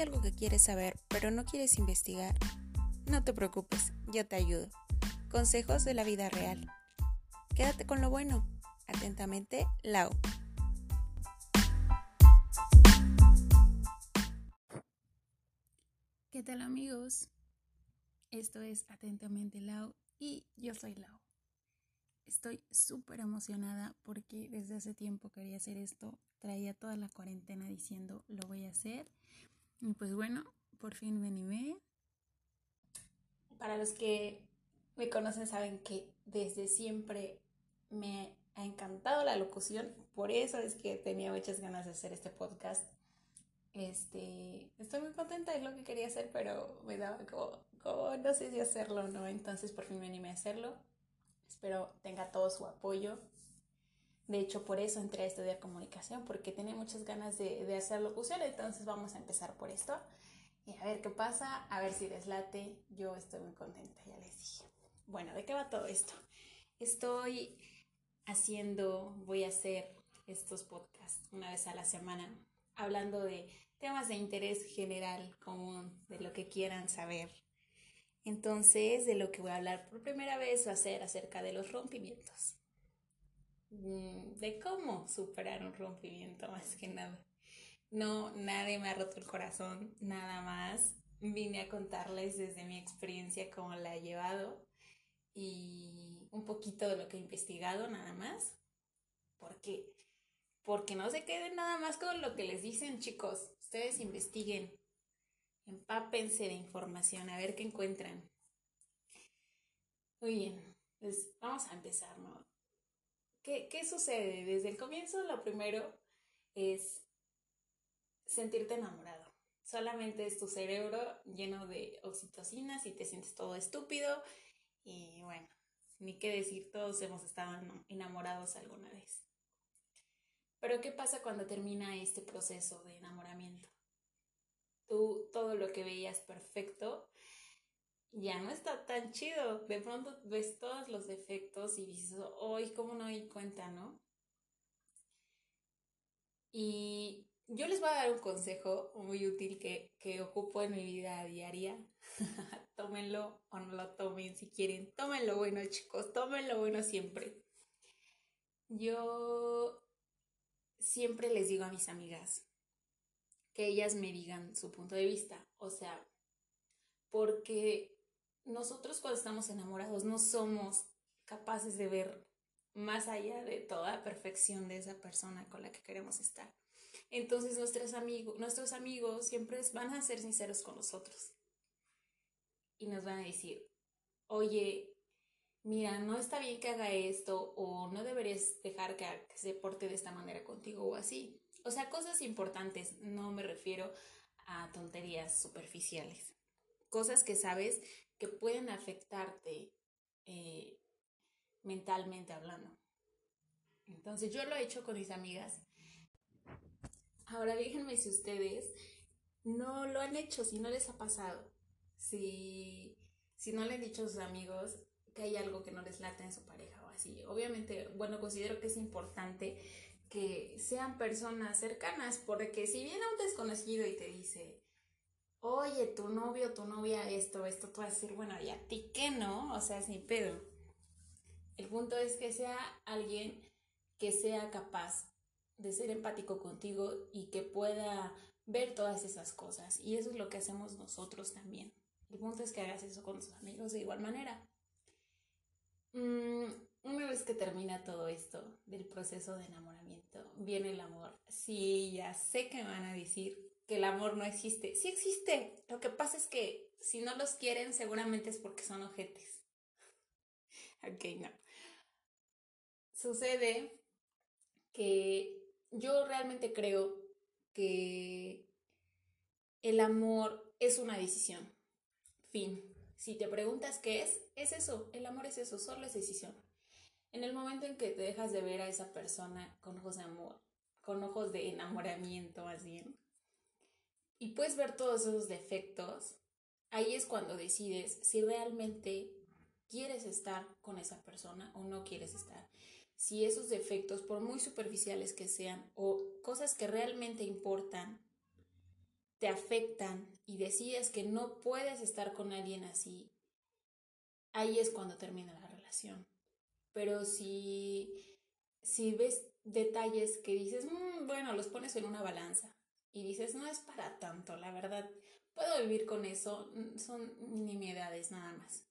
algo que quieres saber, pero no quieres investigar, no te preocupes, yo te ayudo. Consejos de la vida real. Quédate con lo bueno. Atentamente, Lau. ¿Qué tal amigos? Esto es Atentamente Lau y yo soy Lau. Estoy súper emocionada porque desde hace tiempo quería hacer esto. Traía toda la cuarentena diciendo lo voy a hacer. Y pues bueno, por fin me animé. Para los que me conocen saben que desde siempre me ha encantado la locución. Por eso es que tenía muchas ganas de hacer este podcast. Este, estoy muy contenta, es lo que quería hacer, pero me daba como, como no sé si hacerlo o no. Entonces por fin me animé a hacerlo Espero tenga todo su apoyo. De hecho, por eso entré a estudiar comunicación, porque tenía muchas ganas de, de hacer locución. Entonces vamos a empezar por esto. Y a ver qué pasa, a ver si deslate. Yo estoy muy contenta, ya les dije. Bueno, ¿de qué va todo esto? Estoy haciendo, voy a hacer estos podcasts una vez a la semana, hablando de temas de interés general común, de lo que quieran saber entonces, de lo que voy a hablar por primera vez va a ser acerca de los rompimientos. Mm, de cómo superar un rompimiento más que nada. No, nadie me ha roto el corazón, nada más. Vine a contarles desde mi experiencia cómo la he llevado y un poquito de lo que he investigado nada más. Porque porque no se queden nada más con lo que les dicen, chicos. Ustedes investiguen, Empápense de información, a ver qué encuentran. Muy bien, pues vamos a empezar, ¿no? ¿Qué, ¿Qué sucede? Desde el comienzo, lo primero es sentirte enamorado. Solamente es tu cerebro lleno de oxitocinas y te sientes todo estúpido. Y bueno, ni qué decir, todos hemos estado enamorados alguna vez. Pero ¿qué pasa cuando termina este proceso de enamoramiento? tú todo lo que veías perfecto ya no está tan chido. De pronto ves todos los defectos y dices, hoy, ¿cómo no di cuenta, no? Y yo les voy a dar un consejo muy útil que, que ocupo en mi vida diaria. tómenlo o no lo tomen si quieren. Tómenlo bueno, chicos. Tómenlo bueno siempre. Yo siempre les digo a mis amigas, que ellas me digan su punto de vista. O sea, porque nosotros cuando estamos enamorados no somos capaces de ver más allá de toda perfección de esa persona con la que queremos estar. Entonces nuestros amigos, nuestros amigos siempre van a ser sinceros con nosotros y nos van a decir, oye, mira, no está bien que haga esto o no deberías dejar que, se porte de esta manera contigo o así. O sea, cosas importantes, no me refiero a tonterías superficiales. Cosas que sabes que pueden afectarte eh, mentalmente hablando. Entonces yo lo he hecho con mis amigas. Ahora díganme si ustedes no lo han hecho, si no les ha pasado. Si, si no le han dicho a sus amigos que hay algo que no les late en su pareja o así. Obviamente, bueno, considero que es importante que sean personas cercanas, porque si viene un desconocido y te dice, oye, tu novio, tu novia, esto, esto, tú vas a decir, bueno, ¿y a ti qué no? O sea, mi pedo. El punto es que sea alguien que sea capaz de ser empático contigo y que pueda ver todas esas cosas. Y eso es lo que hacemos nosotros también. El punto es que hagas eso con tus amigos de igual manera. Mm, una vez que termina todo esto del proceso de enamoramiento, viene el amor. Sí, ya sé que me van a decir que el amor no existe. Sí existe. Lo que pasa es que si no los quieren, seguramente es porque son ojetes. ok, no. Sucede que yo realmente creo que el amor es una decisión. Fin. Si te preguntas qué es, es eso. El amor es eso, solo es decisión. En el momento en que te dejas de ver a esa persona con ojos de amor, con ojos de enamoramiento más bien, y puedes ver todos esos defectos, ahí es cuando decides si realmente quieres estar con esa persona o no quieres estar. Si esos defectos, por muy superficiales que sean, o cosas que realmente importan, te afectan y decides que no puedes estar con alguien así, ahí es cuando termina la relación. Pero si, si ves detalles que dices, mm, bueno, los pones en una balanza y dices, no es para tanto, la verdad, puedo vivir con eso, son nimiedades nada más.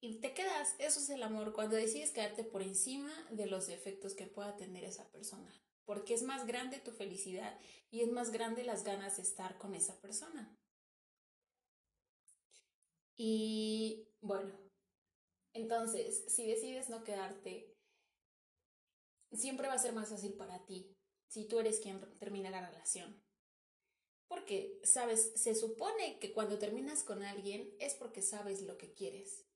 Y te quedas, eso es el amor, cuando decides quedarte por encima de los defectos que pueda tener esa persona, porque es más grande tu felicidad y es más grande las ganas de estar con esa persona. Y bueno, entonces, si decides no quedarte, siempre va a ser más fácil para ti si tú eres quien termina la relación. Porque, sabes, se supone que cuando terminas con alguien es porque sabes lo que quieres.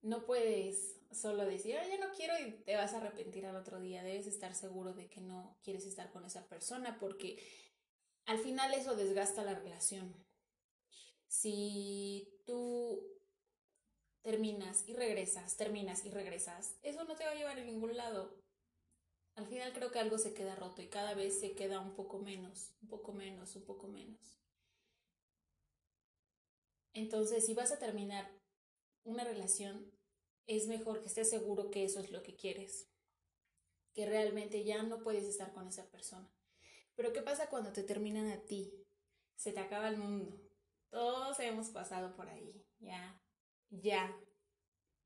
No puedes solo decir, ya no quiero y te vas a arrepentir al otro día. Debes estar seguro de que no quieres estar con esa persona porque al final eso desgasta la relación. Si tú terminas y regresas, terminas y regresas, eso no te va a llevar a ningún lado. Al final creo que algo se queda roto y cada vez se queda un poco menos, un poco menos, un poco menos. Entonces, si vas a terminar una relación, es mejor que estés seguro que eso es lo que quieres, que realmente ya no puedes estar con esa persona. Pero ¿qué pasa cuando te terminan a ti? Se te acaba el mundo. Todos hemos pasado por ahí, ya, ya.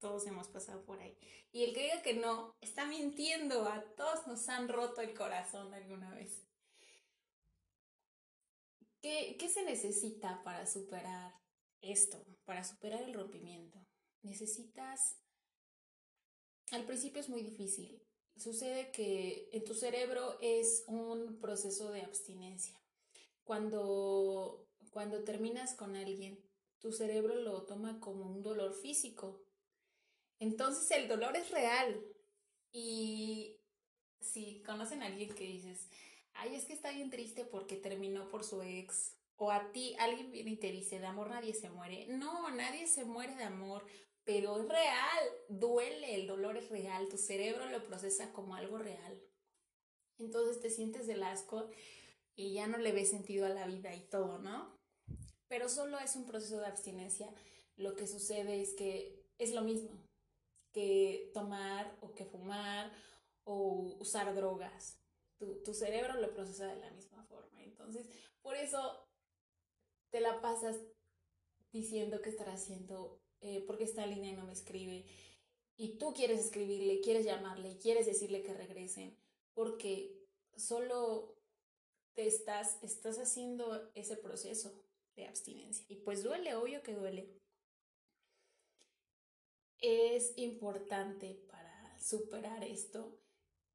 Todos hemos pasado por ahí. Y el que diga que no, está mintiendo. A todos nos han roto el corazón alguna vez. ¿Qué, qué se necesita para superar esto? Para superar el rompimiento. Necesitas... Al principio es muy difícil. Sucede que en tu cerebro es un proceso de abstinencia. Cuando, cuando terminas con alguien, tu cerebro lo toma como un dolor físico. Entonces el dolor es real. Y si conocen a alguien que dices, ay, es que está bien triste porque terminó por su ex, o a ti alguien viene y te dice, de amor nadie se muere. No, nadie se muere de amor, pero es real, duele, el dolor es real, tu cerebro lo procesa como algo real. Entonces te sientes del asco y ya no le ves sentido a la vida y todo, ¿no? pero solo es un proceso de abstinencia. Lo que sucede es que es lo mismo que tomar o que fumar o usar drogas. Tu, cerebro lo procesa de la misma forma. Entonces, por eso te la pasas diciendo que estará haciendo, eh, porque esta línea no me escribe. Y tú quieres escribirle, quieres llamarle, quieres decirle que regresen, porque solo te estás, estás haciendo ese proceso de abstinencia. Y pues duele, obvio que duele. Es importante para superar esto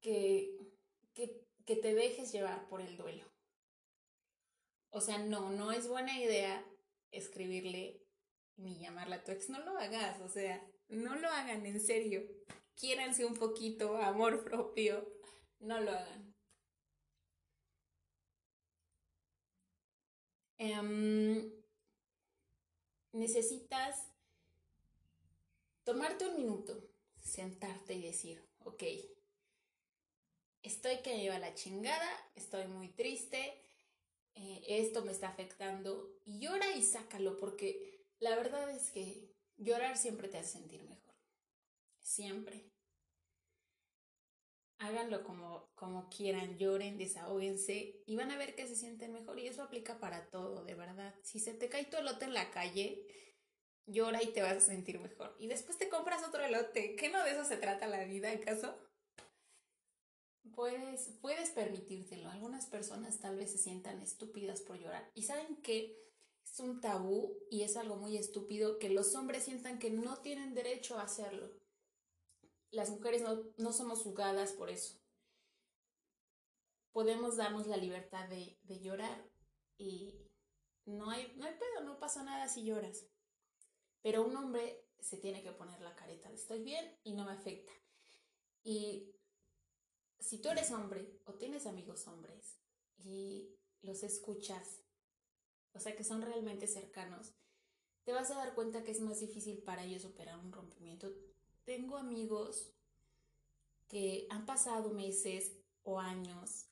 que, que, que te dejes llevar por el duelo. O sea, no, no es buena idea escribirle ni llamarla a tu ex. No lo hagas, o sea, no lo hagan en serio. Quiéranse un poquito, amor propio. No lo hagan. Em, necesitas tomarte un minuto, sentarte y decir, ok, estoy que me lleva la chingada, estoy muy triste, eh, esto me está afectando, y llora y sácalo, porque la verdad es que llorar siempre te hace sentir mejor, siempre háganlo como, como quieran, lloren, desahóguense y van a ver que se sienten mejor y eso aplica para todo, de verdad. Si se te cae tu elote en la calle, llora y te vas a sentir mejor. Y después te compras otro elote. ¿Qué no de eso se trata la vida, acaso? Puedes, puedes permitírtelo. Algunas personas tal vez se sientan estúpidas por llorar. Y saben que es un tabú y es algo muy estúpido que los hombres sientan que no tienen derecho a hacerlo las mujeres no, somos juzgadas por eso. Podemos darnos la libertad de, llorar y no hay, no hay pedo, no pasa nada si lloras. Pero un hombre se tiene que poner la careta de estoy bien y no me afecta. Y si tú eres hombre o tienes amigos hombres y los escuchas, o sea que son realmente cercanos, te vas a dar cuenta que es más difícil para ellos superar un rompimiento tengo amigos que han pasado meses o años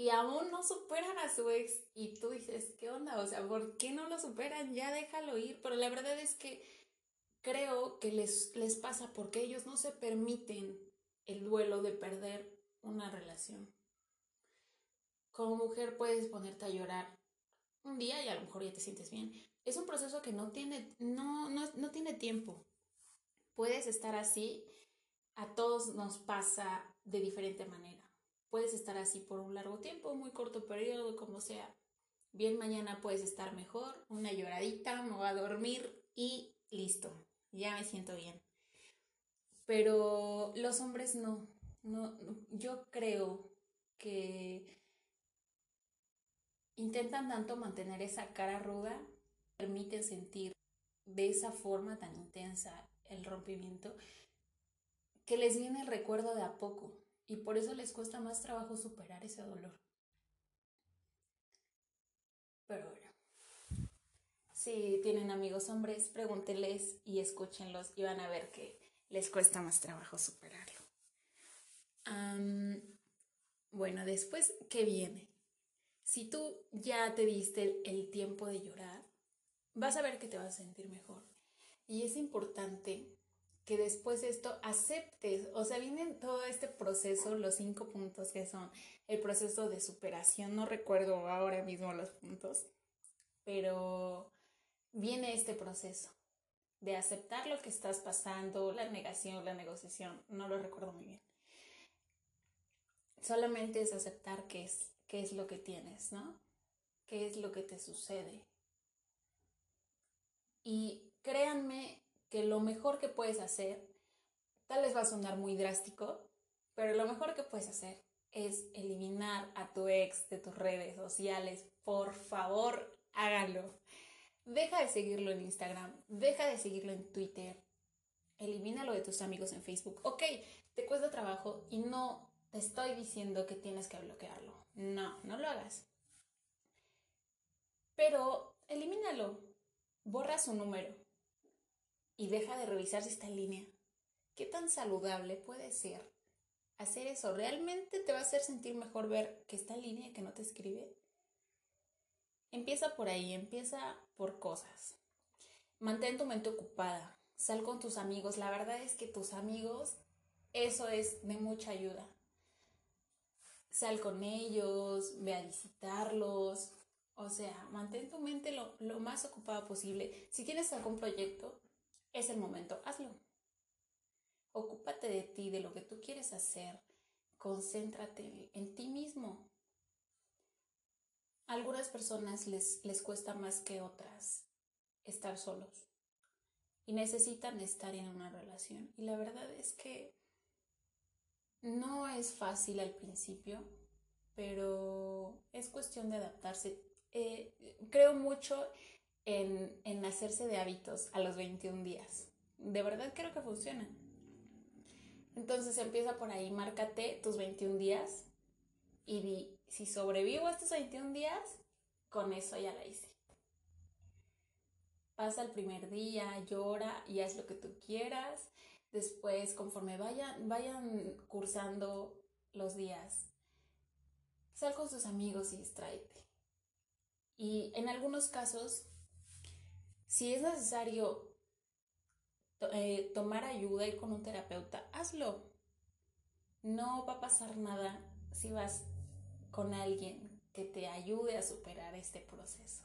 y aún no superan a su ex y tú dices, ¿qué onda? O sea, ¿por qué no lo superan? Ya déjalo ir. Pero la verdad es que creo que les, les pasa porque ellos no se permiten el duelo de perder una relación. Como mujer puedes ponerte a llorar un día y a lo mejor ya te sientes bien. Es un proceso que no tiene, no, no, no tiene tiempo. Puedes estar así, a todos nos pasa de diferente manera. Puedes estar así por un largo tiempo, muy corto periodo, como sea. Bien, mañana puedes estar mejor, una lloradita, me voy a dormir y listo, ya me siento bien. Pero los hombres no, no, yo creo que intentan tanto mantener esa cara ruda, permiten sentir de esa forma tan intensa el rompimiento, que les viene el recuerdo de a poco y por eso les cuesta más trabajo superar ese dolor. Pero bueno, si tienen amigos hombres, pregúntenles y escúchenlos y van a ver que les cuesta más trabajo superarlo. bueno, después, ¿qué viene? Si tú ya te diste el tiempo de llorar, vas a ver que te vas a sentir mejor. Y es importante que después de esto aceptes, o sea, viene todo este proceso, los cinco puntos que son el proceso de superación, no recuerdo ahora mismo los puntos, pero viene este proceso de aceptar lo que estás pasando, la negación, la negociación, no lo recuerdo muy bien. Solamente es aceptar qué es, qué es lo que tienes, ¿no? ¿Qué es lo que te sucede? Y créanme que lo mejor que puedes hacer, tal vez va a sonar muy drástico, pero lo mejor que puedes hacer es eliminar a tu ex de tus redes sociales. Por favor, hágalo. Deja de seguirlo en Instagram, deja de seguirlo en Twitter, elimínalo de tus amigos en Facebook. Ok, te cuesta trabajo y no te estoy diciendo que tienes que bloquearlo. No, no lo hagas. Pero elimínalo, borra su número, y deja de revisar si está en línea. ¿Qué tan saludable puede ser hacer eso? ¿Realmente te va a hacer sentir mejor ver que está en línea y que no te escribe? Empieza por ahí, empieza por cosas. Mantén tu mente ocupada, sal con tus amigos. La verdad es que tus amigos, eso es de mucha ayuda. Sal con ellos, ve a visitarlos. O sea, mantén tu mente lo, lo más ocupada posible. Si tienes algún proyecto, es el momento, hazlo. Ocúpate de ti, de lo que tú quieres hacer. Concéntrate en ti mismo. A algunas personas les, les cuesta más que otras estar solos y necesitan estar en una relación. Y la verdad es que no es fácil al principio, pero es cuestión de adaptarse. Eh, creo mucho en, hacerse de hábitos a los 21 días. De verdad creo que funciona. Entonces empieza por ahí, márcate tus 21 días y di, si sobrevivo estos 21 días, con eso ya la hice. Pasa el primer día, llora y haz lo que tú quieras. Después, conforme vayan, vayan cursando los días, sal con sus amigos y distráete. Y en algunos casos si es necesario eh, tomar ayuda, y con un terapeuta, hazlo. No va a pasar nada si vas con alguien que te ayude a superar este proceso.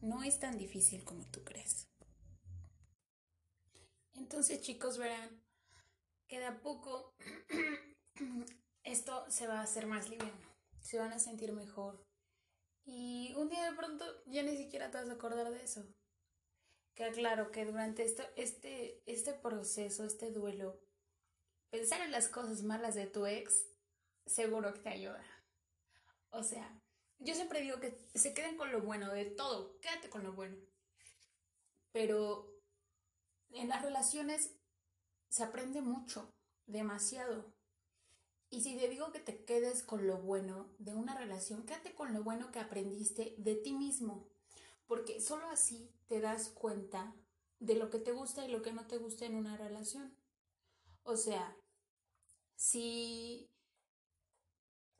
No es tan difícil como tú crees. Entonces chicos verán que de a poco esto se va a hacer más liviano, se van a sentir mejor y un día de pronto ya ni siquiera te vas a acordar de eso. Que claro que durante este, este proceso, este duelo, pensar en las cosas malas de tu ex, seguro que te ayuda. O sea, yo siempre digo que se queden con lo bueno de todo, quédate con lo bueno. Pero en las relaciones se aprende mucho, demasiado. Y si te digo que te quedes con lo bueno de una relación, quédate con lo bueno que aprendiste de ti mismo porque solo así te das cuenta de lo que te gusta y lo que no te gusta en una relación. O sea, si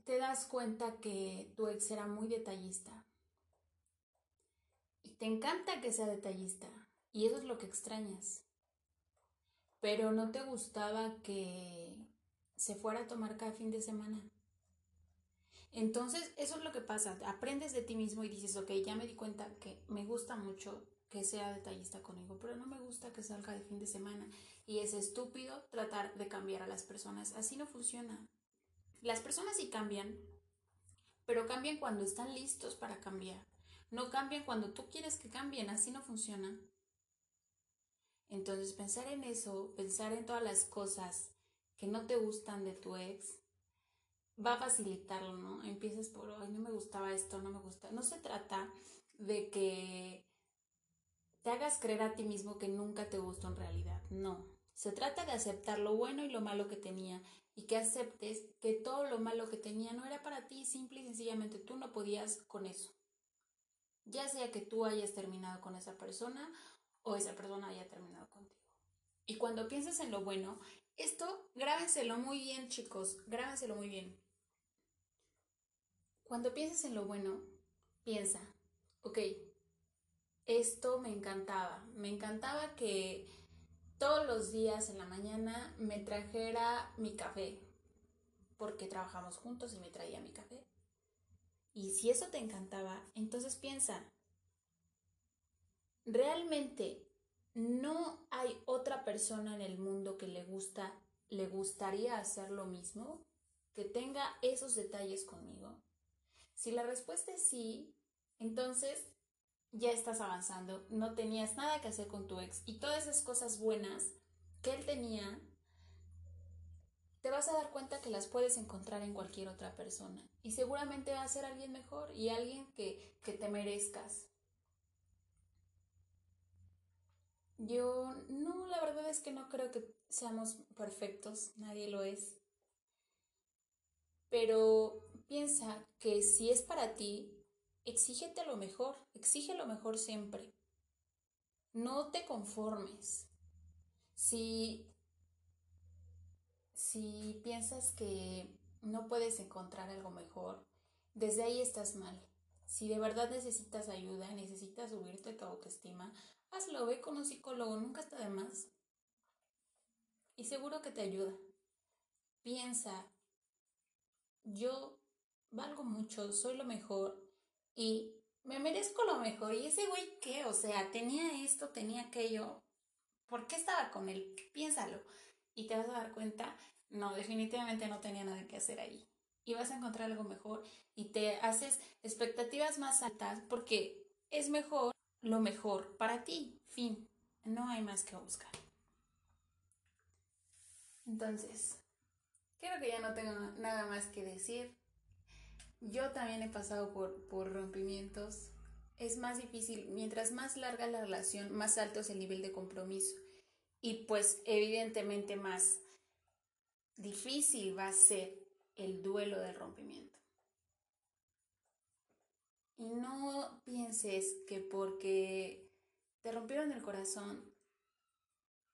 te das cuenta que tu ex era muy detallista. Y te encanta que sea detallista. Y eso es lo que extrañas. Pero no te gustaba que se fuera a tomar cada fin de semana. Entonces, eso es lo que pasa. Aprendes de ti mismo y dices, ok, ya me di cuenta que me gusta mucho que sea detallista conmigo, pero no me gusta que salga de fin de semana. Y es estúpido tratar de cambiar a las personas. Así no funciona. Las personas sí cambian, pero cambian cuando están listos para cambiar. No cambian cuando tú quieres que cambien. Así no funciona. Entonces, pensar en eso, pensar en todas las cosas que no te gustan de tu ex, va a facilitarlo, ¿no? Empiezas por, ay, no me gustaba esto, no me gusta. No se trata de que te hagas creer a ti mismo que nunca te gustó en realidad. No. Se trata de aceptar lo bueno y lo malo que tenía y que aceptes que todo lo malo que tenía no era para ti, simple y sencillamente tú no podías con eso. Ya sea que tú hayas terminado con esa persona o esa persona haya terminado contigo. Y cuando piensas en lo bueno, esto grábenselo muy bien, chicos, grábenselo muy bien. Cuando pienses en lo bueno, piensa, ok, esto me encantaba. Me encantaba que todos los días en la mañana me trajera mi café, porque trabajamos juntos y me traía mi café. Y si eso te encantaba, entonces piensa, ¿realmente no hay otra persona en el mundo que le gusta, le gustaría hacer lo mismo? Que tenga esos detalles conmigo. Si la respuesta es sí, entonces ya estás avanzando, no tenías nada que hacer con tu ex y todas esas cosas buenas que él tenía, te vas a dar cuenta que las puedes encontrar en cualquier otra persona y seguramente va a ser alguien mejor y alguien que, que te merezcas. Yo no, la verdad es que no creo que seamos perfectos, nadie lo es. Pero piensa que si es para ti, exígete lo mejor, exige lo mejor siempre. No te conformes. Si, si piensas que no puedes encontrar algo mejor, desde ahí estás mal. Si de verdad necesitas ayuda, necesitas subirte tu autoestima, hazlo, ve con un psicólogo, nunca está de más. Y seguro que te ayuda. Piensa, yo valgo mucho, soy lo mejor, y me merezco lo mejor. ¿Y ese güey qué? O sea, tenía esto, tenía aquello. ¿Por qué estaba con él? Piénsalo. Y te vas a dar cuenta, no, definitivamente no tenía nada que hacer ahí. Y vas a encontrar algo mejor y te haces expectativas más altas porque es mejor lo mejor para ti. Fin. No hay más que buscar. Entonces, creo que ya no tengo nada más que decir. Yo también he pasado por, por rompimientos. Es más difícil, mientras más larga la relación, más alto es el nivel de compromiso. Y pues evidentemente más difícil va a ser el duelo del rompimiento. Y no pienses que porque te rompieron el corazón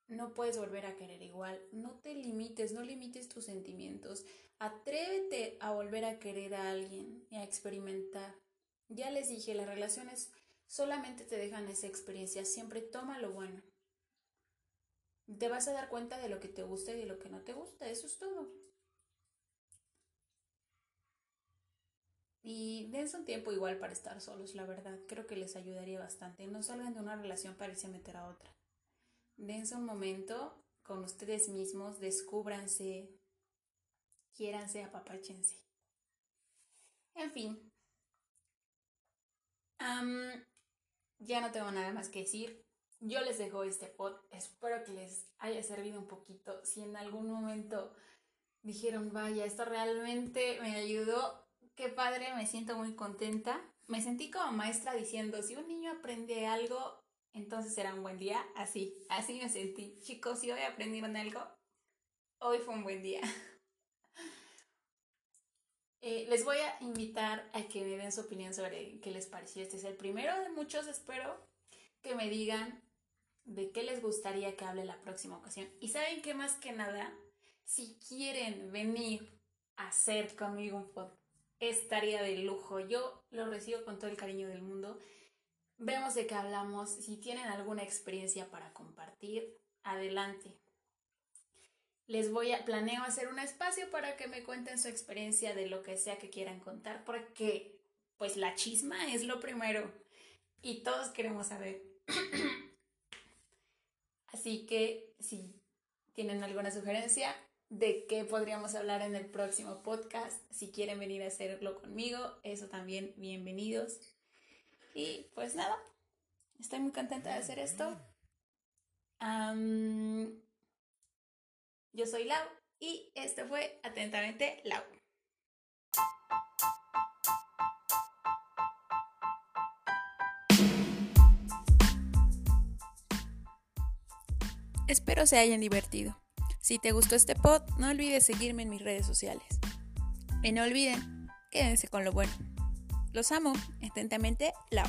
no puedes volver a querer igual. No te limites, no limites tus sentimientos. Atrévete a volver a querer a alguien y a experimentar. Ya les dije, las relaciones solamente te dejan esa experiencia, siempre toma lo bueno. Te vas a dar cuenta de lo que te gusta y de lo que no te gusta, eso es todo. Y dense un tiempo igual para estar solos, la verdad, creo que les ayudaría bastante. No salgan de una relación para irse a meter a otra. Dense un momento con ustedes mismos, descúbranse, quiéranse, apapáchense. En fin. ya no tengo nada más que decir. Yo les dejo este pod. Espero que les haya servido un poquito. Si en algún momento dijeron, vaya, esto realmente me ayudó, qué padre, me siento muy contenta. Me sentí como maestra diciendo, si un niño aprende algo, entonces será un buen día. Así, así me sentí. Chicos, si hoy aprendieron algo, hoy fue un buen día. Eh, les voy a invitar a que me den su opinión sobre qué les pareció. Este es el primero de muchos, espero que me digan de qué les gustaría que hable la próxima ocasión. Y saben que más que nada, si quieren venir a hacer conmigo un podcast, estaría de lujo. Yo lo recibo con todo el cariño del mundo. Vemos de qué hablamos. Si tienen alguna experiencia para compartir, adelante. Les voy a planeo hacer un espacio para que me cuenten su experiencia de lo que sea que quieran contar, porque pues la chisma es lo primero y todos queremos saber. Así que si tienen alguna sugerencia de qué podríamos hablar en el próximo podcast, si quieren venir a hacerlo conmigo, eso también bienvenidos. Y pues nada, estoy muy contenta de hacer esto. yo soy Lau y este fue atentamente Lau. Espero se hayan divertido. Si te gustó este pod, no olvides seguirme en mis redes sociales. Y no olviden, quédense con lo bueno. Los amo. Atentamente, Lau.